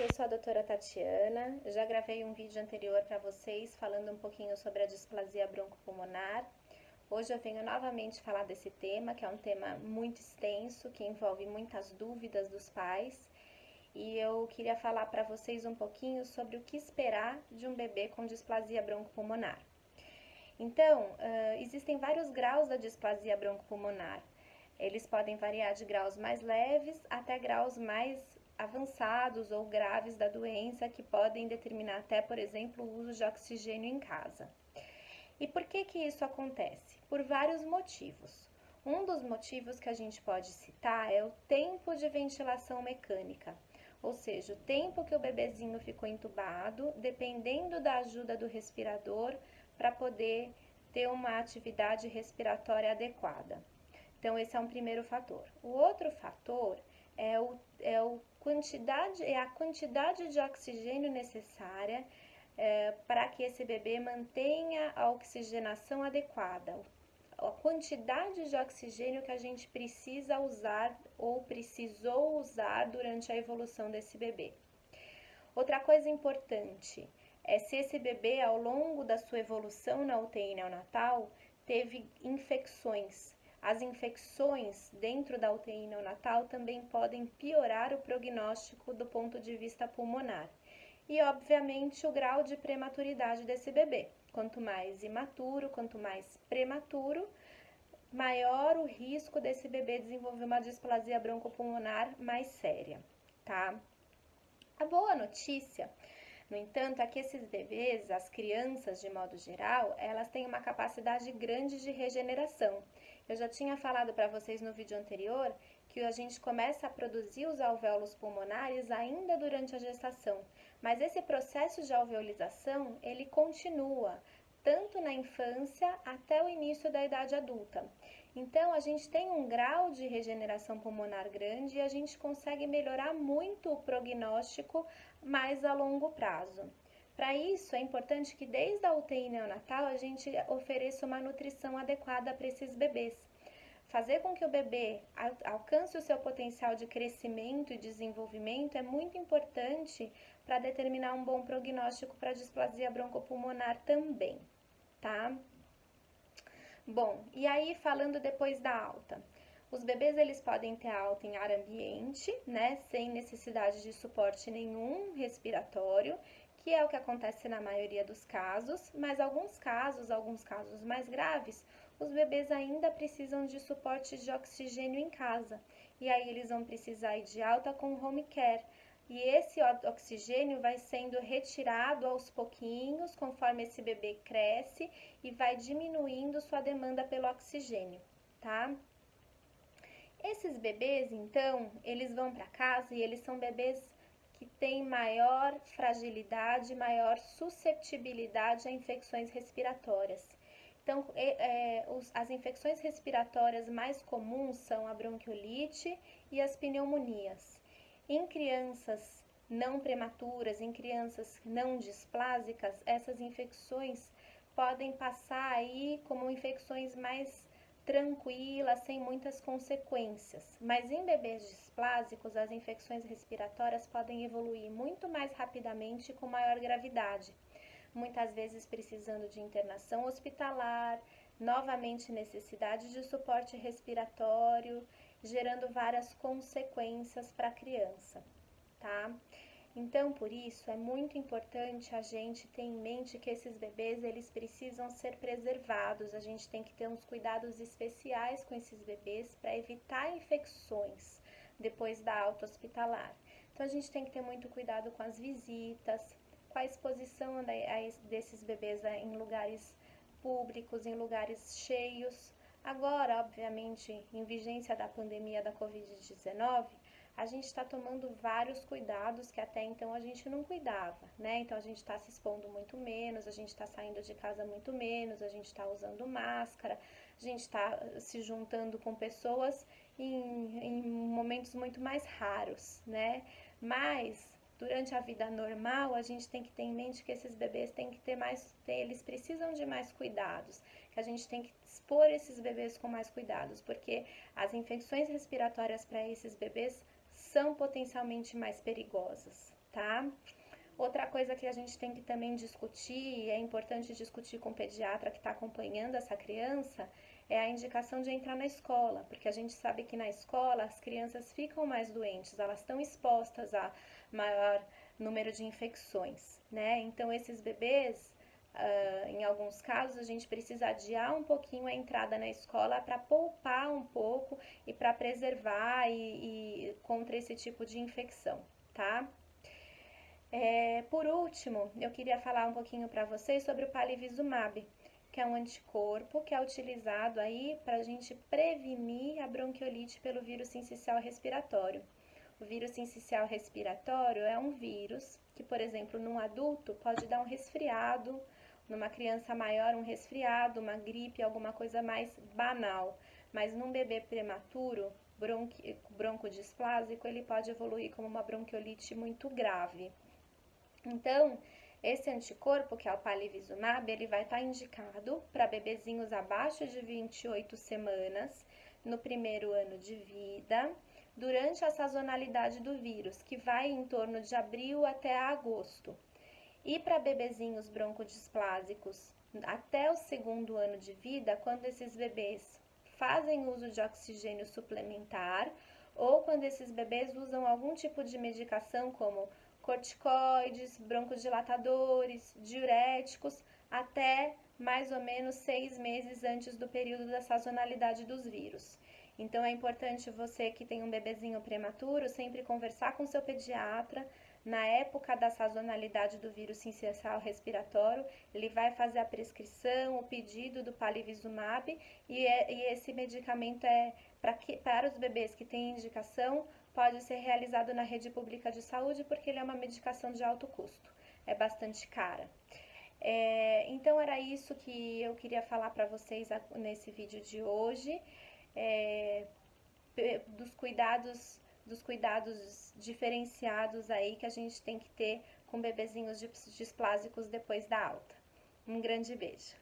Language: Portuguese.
eu sou a doutora Tatiana. Já gravei um vídeo anterior para vocês falando um pouquinho sobre a displasia broncopulmonar. Hoje eu venho novamente falar desse tema, que é um tema muito extenso, que envolve muitas dúvidas dos pais. E eu queria falar para vocês um pouquinho sobre o que esperar de um bebê com displasia broncopulmonar. Então, existem vários graus da displasia broncopulmonar. Eles podem variar de graus mais leves até graus mais avançados ou graves da doença que podem determinar até, por exemplo, o uso de oxigênio em casa. E por que que isso acontece? Por vários motivos. Um dos motivos que a gente pode citar é o tempo de ventilação mecânica, ou seja, o tempo que o bebezinho ficou entubado, dependendo da ajuda do respirador para poder ter uma atividade respiratória adequada. Então, esse é um primeiro fator. O outro fator é, o, é, o quantidade, é a quantidade de oxigênio necessária é, para que esse bebê mantenha a oxigenação adequada, a quantidade de oxigênio que a gente precisa usar ou precisou usar durante a evolução desse bebê. Outra coisa importante é se esse bebê, ao longo da sua evolução na UTI neonatal, teve infecções as infecções dentro da UTI neonatal também podem piorar o prognóstico do ponto de vista pulmonar. E, obviamente, o grau de prematuridade desse bebê. Quanto mais imaturo, quanto mais prematuro, maior o risco desse bebê desenvolver uma displasia broncopulmonar mais séria, tá? A boa notícia, no entanto, é que esses bebês, as crianças de modo geral, elas têm uma capacidade grande de regeneração eu já tinha falado para vocês no vídeo anterior que a gente começa a produzir os alvéolos pulmonares ainda durante a gestação, mas esse processo de alveolização ele continua tanto na infância até o início da idade adulta. Então, a gente tem um grau de regeneração pulmonar grande e a gente consegue melhorar muito o prognóstico mais a longo prazo. Para isso, é importante que desde a UTI neonatal a gente ofereça uma nutrição adequada para esses bebês. Fazer com que o bebê alcance o seu potencial de crescimento e desenvolvimento é muito importante para determinar um bom prognóstico para displasia broncopulmonar também, tá? Bom, e aí falando depois da alta. Os bebês eles podem ter alta em ar ambiente, né, sem necessidade de suporte nenhum respiratório que é o que acontece na maioria dos casos, mas alguns casos, alguns casos mais graves, os bebês ainda precisam de suporte de oxigênio em casa. E aí eles vão precisar de alta com home care. E esse oxigênio vai sendo retirado aos pouquinhos, conforme esse bebê cresce e vai diminuindo sua demanda pelo oxigênio, tá? Esses bebês, então, eles vão para casa e eles são bebês que tem maior fragilidade, maior susceptibilidade a infecções respiratórias. Então, é, os, as infecções respiratórias mais comuns são a bronquiolite e as pneumonias. Em crianças não prematuras, em crianças não displásicas, essas infecções podem passar aí como infecções mais tranquila, sem muitas consequências. Mas em bebês displásicos, as infecções respiratórias podem evoluir muito mais rapidamente e com maior gravidade, muitas vezes precisando de internação hospitalar, novamente necessidade de suporte respiratório, gerando várias consequências para a criança, tá? Então, por isso, é muito importante a gente ter em mente que esses bebês, eles precisam ser preservados. A gente tem que ter uns cuidados especiais com esses bebês para evitar infecções depois da alta hospitalar. Então, a gente tem que ter muito cuidado com as visitas, com a exposição desses bebês em lugares públicos, em lugares cheios. Agora, obviamente, em vigência da pandemia da Covid-19, a gente está tomando vários cuidados que até então a gente não cuidava, né? Então a gente está se expondo muito menos, a gente está saindo de casa muito menos, a gente está usando máscara, a gente está se juntando com pessoas em, em momentos muito mais raros, né? Mas durante a vida normal, a gente tem que ter em mente que esses bebês têm que ter mais, eles precisam de mais cuidados, que a gente tem que expor esses bebês com mais cuidados, porque as infecções respiratórias para esses bebês são potencialmente mais perigosas, tá? Outra coisa que a gente tem que também discutir, é importante discutir com o pediatra que está acompanhando essa criança, é a indicação de entrar na escola, porque a gente sabe que na escola as crianças ficam mais doentes, elas estão expostas a maior número de infecções, né? Então, esses bebês, uh, em alguns casos, a gente precisa adiar um pouquinho a entrada na escola para poupar um pouco e para preservar e, e contra esse tipo de infecção, tá? É, por último, eu queria falar um pouquinho para vocês sobre o palivizumab, que é um anticorpo que é utilizado aí para a gente prevenir a bronquiolite pelo vírus sincicial respiratório. O vírus sincicial respiratório é um vírus que, por exemplo, num adulto pode dar um resfriado, numa criança maior um resfriado, uma gripe, alguma coisa mais banal. Mas num bebê prematuro, bronqui, broncodisplásico, ele pode evoluir como uma bronquiolite muito grave. Então, esse anticorpo, que é o palivizumab, ele vai estar tá indicado para bebezinhos abaixo de 28 semanas, no primeiro ano de vida, durante a sazonalidade do vírus, que vai em torno de abril até agosto. E para bebezinhos broncodisplásicos até o segundo ano de vida, quando esses bebês fazem uso de oxigênio suplementar ou quando esses bebês usam algum tipo de medicação como corticoides, broncodilatadores, diuréticos, até mais ou menos seis meses antes do período da sazonalidade dos vírus. Então é importante você que tem um bebezinho prematuro sempre conversar com seu pediatra. Na época da sazonalidade do vírus sincicial respiratório, ele vai fazer a prescrição, o pedido do palivizumab e, é, e esse medicamento é para os bebês que têm indicação pode ser realizado na rede pública de saúde porque ele é uma medicação de alto custo, é bastante cara. É, então era isso que eu queria falar para vocês nesse vídeo de hoje, é, dos cuidados dos cuidados diferenciados aí que a gente tem que ter com bebezinhos displásicos depois da alta. Um grande beijo.